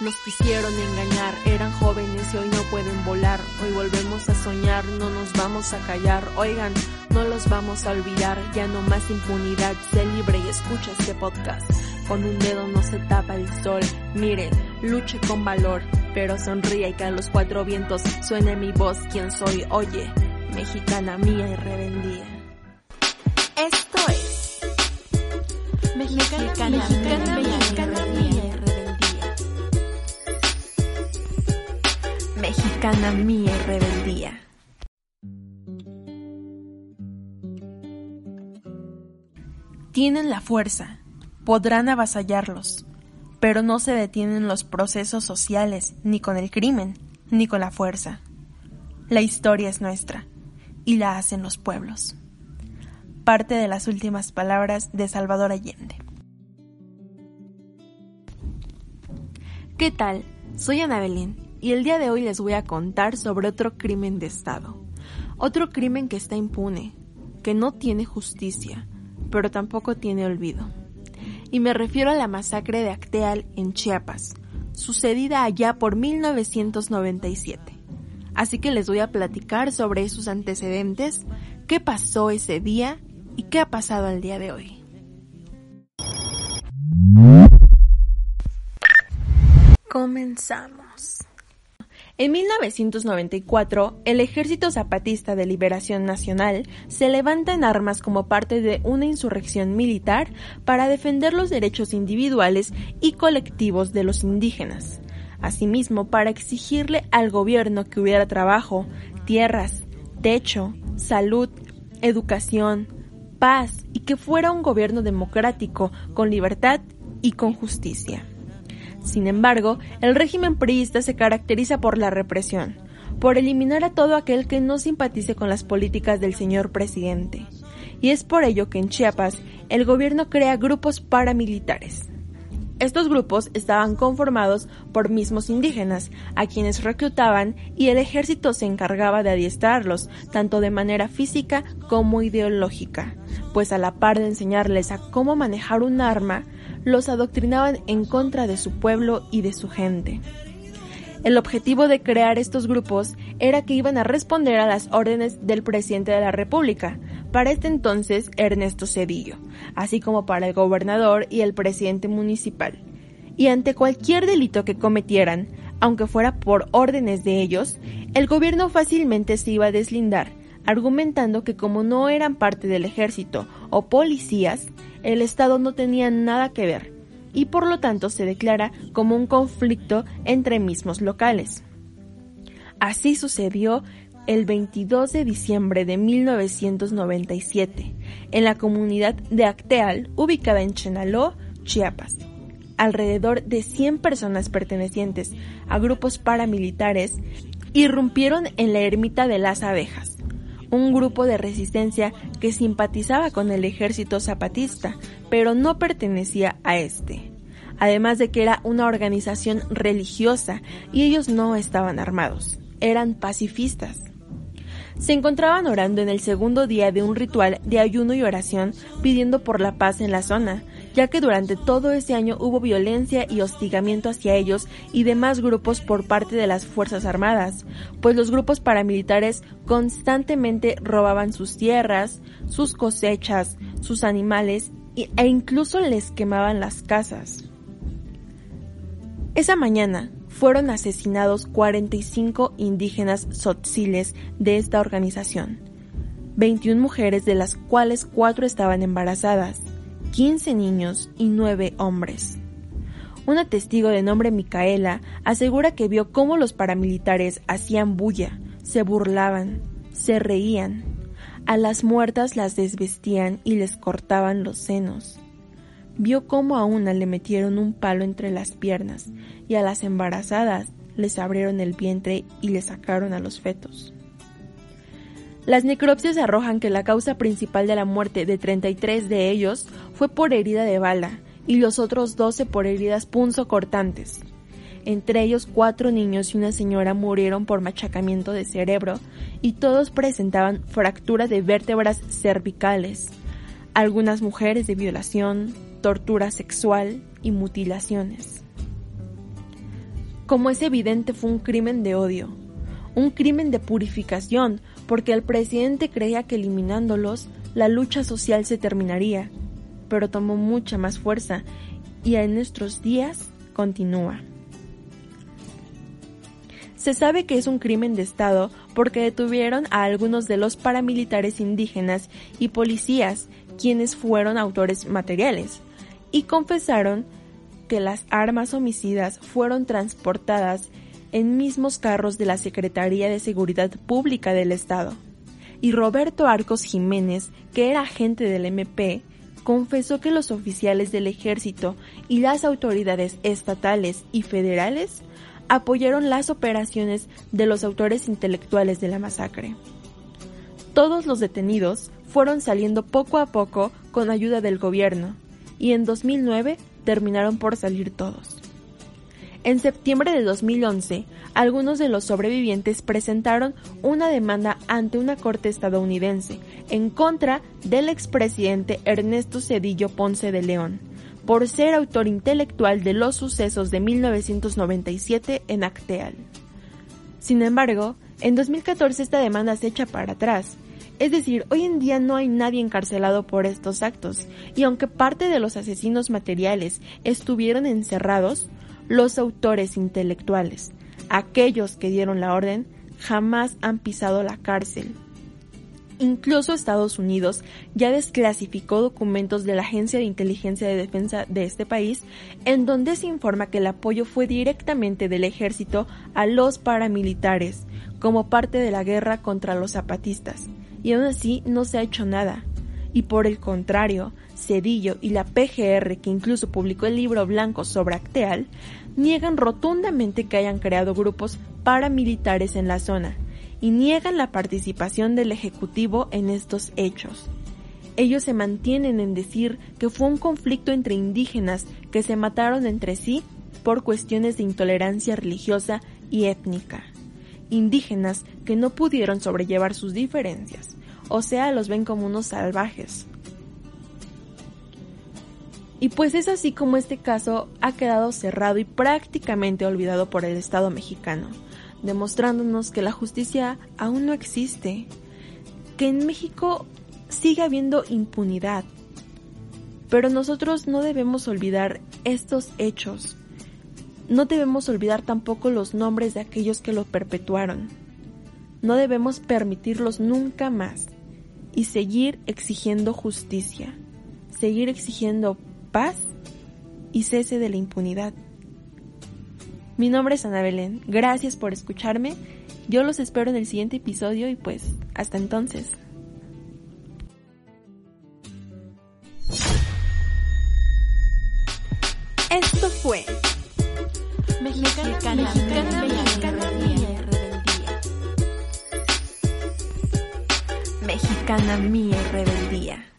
Nos quisieron engañar, eran jóvenes y hoy no pueden volar. Hoy volvemos a soñar, no nos vamos a callar. Oigan, no los vamos a olvidar, ya no más impunidad. Sé libre y escucha este podcast. Con un dedo no se tapa el sol. Miren, luche con valor, pero sonríe y que a los cuatro vientos suene mi voz. ¿Quién soy? Oye, mexicana mía y rebeldía. Esto es Mexicana, mexicana, mexicana, mexicana Y rebeldía. Tienen la fuerza, podrán avasallarlos, pero no se detienen los procesos sociales ni con el crimen, ni con la fuerza. La historia es nuestra, y la hacen los pueblos. Parte de las últimas palabras de Salvador Allende. ¿Qué tal? Soy Ana Belén y el día de hoy les voy a contar sobre otro crimen de Estado. Otro crimen que está impune, que no tiene justicia, pero tampoco tiene olvido. Y me refiero a la masacre de Acteal en Chiapas, sucedida allá por 1997. Así que les voy a platicar sobre sus antecedentes, qué pasó ese día y qué ha pasado al día de hoy. Comenzamos. En 1994, el Ejército Zapatista de Liberación Nacional se levanta en armas como parte de una insurrección militar para defender los derechos individuales y colectivos de los indígenas. Asimismo, para exigirle al gobierno que hubiera trabajo, tierras, techo, salud, educación, paz y que fuera un gobierno democrático, con libertad y con justicia. Sin embargo, el régimen priista se caracteriza por la represión, por eliminar a todo aquel que no simpatice con las políticas del señor presidente. Y es por ello que en Chiapas el gobierno crea grupos paramilitares. Estos grupos estaban conformados por mismos indígenas, a quienes reclutaban y el ejército se encargaba de adiestrarlos, tanto de manera física como ideológica, pues a la par de enseñarles a cómo manejar un arma, los adoctrinaban en contra de su pueblo y de su gente. El objetivo de crear estos grupos era que iban a responder a las órdenes del presidente de la República, para este entonces Ernesto Cedillo, así como para el gobernador y el presidente municipal. Y ante cualquier delito que cometieran, aunque fuera por órdenes de ellos, el gobierno fácilmente se iba a deslindar, argumentando que como no eran parte del ejército o policías, el Estado no tenía nada que ver y por lo tanto se declara como un conflicto entre mismos locales. Así sucedió el 22 de diciembre de 1997 en la comunidad de Acteal, ubicada en Chenaló, Chiapas. Alrededor de 100 personas pertenecientes a grupos paramilitares irrumpieron en la ermita de las abejas, un grupo de resistencia que simpatizaba con el ejército zapatista, pero no pertenecía a este. Además de que era una organización religiosa y ellos no estaban armados, eran pacifistas. Se encontraban orando en el segundo día de un ritual de ayuno y oración pidiendo por la paz en la zona, ya que durante todo ese año hubo violencia y hostigamiento hacia ellos y demás grupos por parte de las Fuerzas Armadas, pues los grupos paramilitares constantemente robaban sus tierras, sus cosechas, sus animales e incluso les quemaban las casas. Esa mañana fueron asesinados 45 indígenas tzotziles de esta organización, 21 mujeres de las cuales 4 estaban embarazadas, 15 niños y 9 hombres. Una testigo de nombre Micaela asegura que vio cómo los paramilitares hacían bulla, se burlaban, se reían. A las muertas las desvestían y les cortaban los senos. Vio cómo a una le metieron un palo entre las piernas y a las embarazadas les abrieron el vientre y le sacaron a los fetos. Las necropsias arrojan que la causa principal de la muerte de 33 de ellos fue por herida de bala y los otros 12 por heridas punzocortantes. Entre ellos cuatro niños y una señora murieron por machacamiento de cerebro y todos presentaban fractura de vértebras cervicales, algunas mujeres de violación, tortura sexual y mutilaciones. Como es evidente fue un crimen de odio, un crimen de purificación, porque el presidente creía que eliminándolos la lucha social se terminaría, pero tomó mucha más fuerza y en nuestros días continúa. Se sabe que es un crimen de Estado porque detuvieron a algunos de los paramilitares indígenas y policías, quienes fueron autores materiales, y confesaron que las armas homicidas fueron transportadas en mismos carros de la Secretaría de Seguridad Pública del Estado. Y Roberto Arcos Jiménez, que era agente del MP, confesó que los oficiales del ejército y las autoridades estatales y federales apoyaron las operaciones de los autores intelectuales de la masacre. Todos los detenidos fueron saliendo poco a poco con ayuda del gobierno y en 2009 terminaron por salir todos. En septiembre de 2011, algunos de los sobrevivientes presentaron una demanda ante una corte estadounidense en contra del expresidente Ernesto Cedillo Ponce de León, por ser autor intelectual de los sucesos de 1997 en Acteal. Sin embargo, en 2014 esta demanda se echa para atrás, es decir, hoy en día no hay nadie encarcelado por estos actos, y aunque parte de los asesinos materiales estuvieron encerrados, los autores intelectuales, aquellos que dieron la orden, jamás han pisado la cárcel. Incluso Estados Unidos ya desclasificó documentos de la Agencia de Inteligencia de Defensa de este país en donde se informa que el apoyo fue directamente del ejército a los paramilitares como parte de la guerra contra los zapatistas. Y aún así no se ha hecho nada. Y por el contrario, Cedillo y la PGR, que incluso publicó el libro blanco sobre Acteal, niegan rotundamente que hayan creado grupos paramilitares en la zona y niegan la participación del Ejecutivo en estos hechos. Ellos se mantienen en decir que fue un conflicto entre indígenas que se mataron entre sí por cuestiones de intolerancia religiosa y étnica. Indígenas que no pudieron sobrellevar sus diferencias, o sea, los ven como unos salvajes. Y pues es así como este caso ha quedado cerrado y prácticamente olvidado por el Estado mexicano demostrándonos que la justicia aún no existe, que en México sigue habiendo impunidad. Pero nosotros no debemos olvidar estos hechos. No debemos olvidar tampoco los nombres de aquellos que lo perpetuaron. No debemos permitirlos nunca más y seguir exigiendo justicia, seguir exigiendo paz y cese de la impunidad. Mi nombre es Ana Belén. Gracias por escucharme. Yo los espero en el siguiente episodio y pues hasta entonces. Esto fue Mexicana, Mexicana, Mexicana, Mía Rebeldía. Mexicana Mía Rebeldía.